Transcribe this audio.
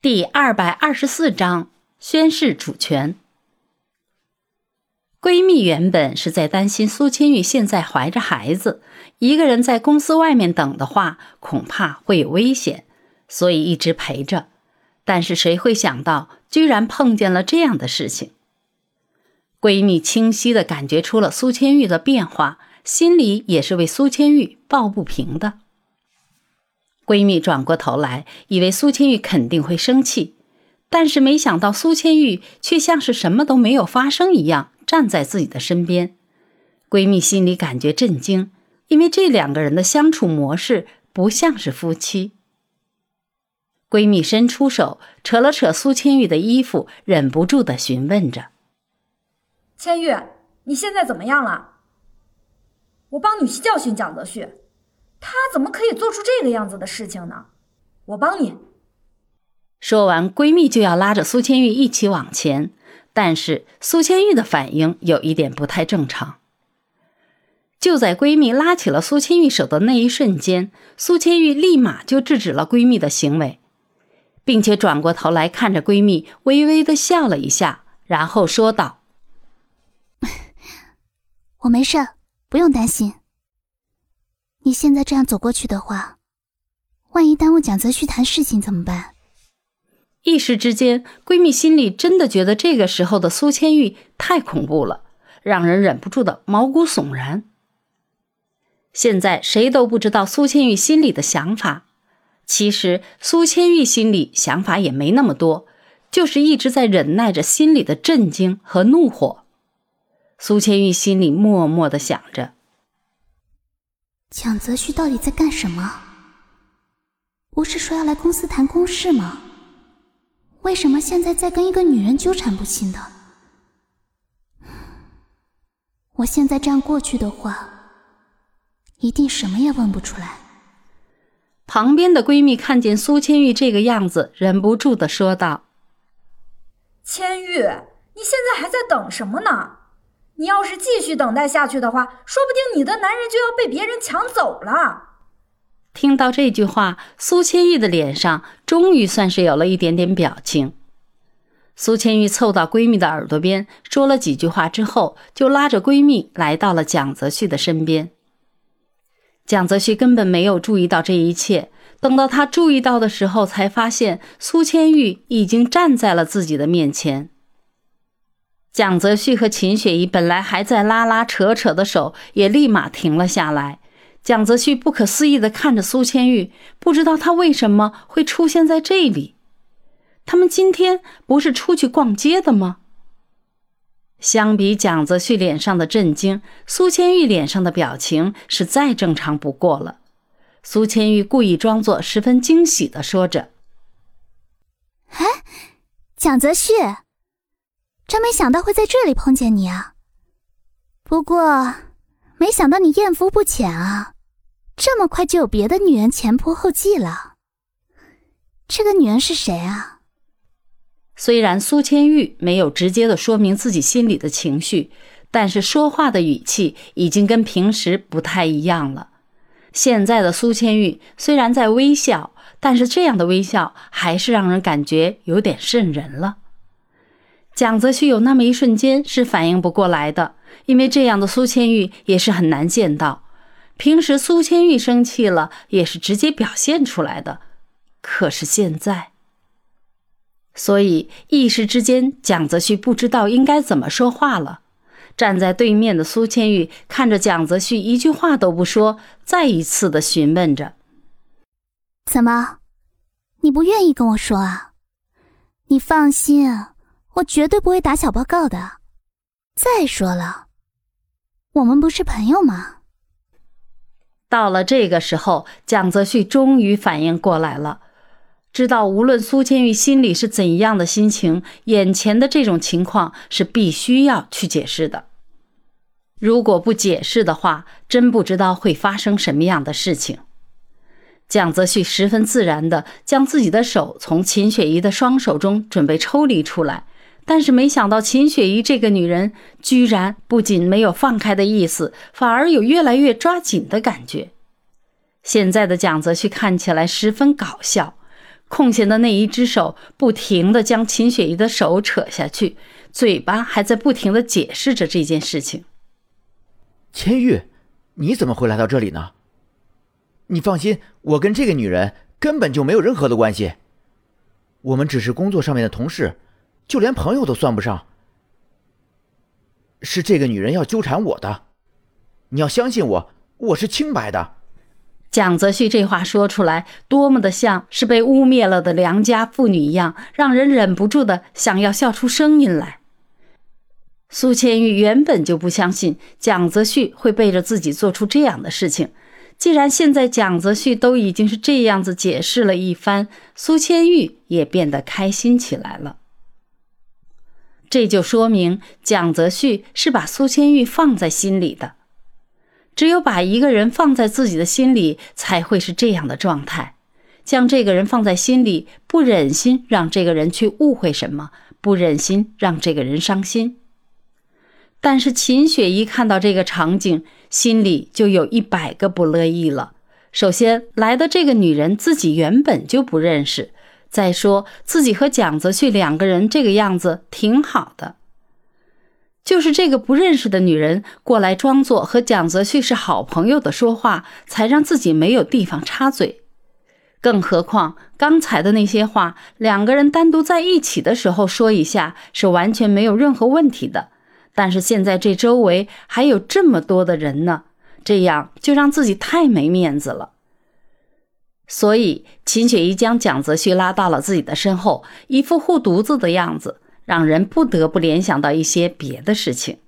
第二百二十四章宣誓主权。闺蜜原本是在担心苏千玉现在怀着孩子，一个人在公司外面等的话，恐怕会有危险，所以一直陪着。但是谁会想到，居然碰见了这样的事情？闺蜜清晰的感觉出了苏千玉的变化，心里也是为苏千玉抱不平的。闺蜜转过头来，以为苏千玉肯定会生气，但是没想到苏千玉却像是什么都没有发生一样站在自己的身边。闺蜜心里感觉震惊，因为这两个人的相处模式不像是夫妻。闺蜜伸出手扯了扯苏千玉的衣服，忍不住的询问着：“千玉，你现在怎么样了？我帮你去教训蒋泽旭。”他怎么可以做出这个样子的事情呢？我帮你。说完，闺蜜就要拉着苏千玉一起往前，但是苏千玉的反应有一点不太正常。就在闺蜜拉起了苏千玉手的那一瞬间，苏千玉立马就制止了闺蜜的行为，并且转过头来看着闺蜜，微微的笑了一下，然后说道：“ 我没事，不用担心。”你现在这样走过去的话，万一耽误蒋泽旭谈事情怎么办？一时之间，闺蜜心里真的觉得这个时候的苏千玉太恐怖了，让人忍不住的毛骨悚然。现在谁都不知道苏千玉心里的想法，其实苏千玉心里想法也没那么多，就是一直在忍耐着心里的震惊和怒火。苏千玉心里默默的想着。蒋泽旭到底在干什么？不是说要来公司谈公事吗？为什么现在在跟一个女人纠缠不清的？我现在这样过去的话，一定什么也问不出来。旁边的闺蜜看见苏千玉这个样子，忍不住的说道：“千玉，你现在还在等什么呢？”你要是继续等待下去的话，说不定你的男人就要被别人抢走了。听到这句话，苏千玉的脸上终于算是有了一点点表情。苏千玉凑到闺蜜的耳朵边说了几句话之后，就拉着闺蜜来到了蒋泽旭的身边。蒋泽旭根本没有注意到这一切，等到他注意到的时候，才发现苏千玉已经站在了自己的面前。蒋泽旭和秦雪怡本来还在拉拉扯扯的手，也立马停了下来。蒋泽旭不可思议地看着苏千玉，不知道他为什么会出现在这里。他们今天不是出去逛街的吗？相比蒋泽旭脸上的震惊，苏千玉脸上的表情是再正常不过了。苏千玉故意装作十分惊喜地说着：“哎，蒋泽旭。”真没想到会在这里碰见你啊！不过，没想到你艳福不浅啊，这么快就有别的女人前仆后继了。这个女人是谁啊？虽然苏千玉没有直接的说明自己心里的情绪，但是说话的语气已经跟平时不太一样了。现在的苏千玉虽然在微笑，但是这样的微笑还是让人感觉有点瘆人了。蒋泽旭有那么一瞬间是反应不过来的，因为这样的苏千玉也是很难见到。平时苏千玉生气了也是直接表现出来的，可是现在，所以一时之间蒋泽旭不知道应该怎么说话了。站在对面的苏千玉看着蒋泽旭，一句话都不说，再一次的询问着：“怎么，你不愿意跟我说啊？你放心。”我绝对不会打小报告的。再说了，我们不是朋友吗？到了这个时候，蒋泽旭终于反应过来了，知道无论苏千玉心里是怎样的心情，眼前的这种情况是必须要去解释的。如果不解释的话，真不知道会发生什么样的事情。蒋泽旭十分自然的将自己的手从秦雪怡的双手中准备抽离出来。但是没想到，秦雪怡这个女人居然不仅没有放开的意思，反而有越来越抓紧的感觉。现在的蒋泽旭看起来十分搞笑，空闲的那一只手不停地将秦雪怡的手扯下去，嘴巴还在不停地解释着这件事情。千玉，你怎么会来到这里呢？你放心，我跟这个女人根本就没有任何的关系。我们只是工作上面的同事，就连朋友都算不上。是这个女人要纠缠我的，你要相信我，我是清白的。蒋泽旭这话说出来，多么的像是被污蔑了的良家妇女一样，让人忍不住的想要笑出声音来。苏千玉原本就不相信蒋泽旭会背着自己做出这样的事情，既然现在蒋泽旭都已经是这样子解释了一番，苏千玉也变得开心起来了。这就说明蒋泽旭是把苏千玉放在心里的。只有把一个人放在自己的心里，才会是这样的状态。将这个人放在心里，不忍心让这个人去误会什么，不忍心让这个人伤心。但是秦雪一看到这个场景，心里就有一百个不乐意了。首先来的这个女人自己原本就不认识，再说自己和蒋泽旭两个人这个样子挺好的。就是这个不认识的女人过来装作和蒋泽旭是好朋友的说话，才让自己没有地方插嘴。更何况刚才的那些话，两个人单独在一起的时候说一下是完全没有任何问题的。但是现在这周围还有这么多的人呢，这样就让自己太没面子了。所以秦雪怡将蒋泽旭拉到了自己的身后，一副护犊子的样子。让人不得不联想到一些别的事情。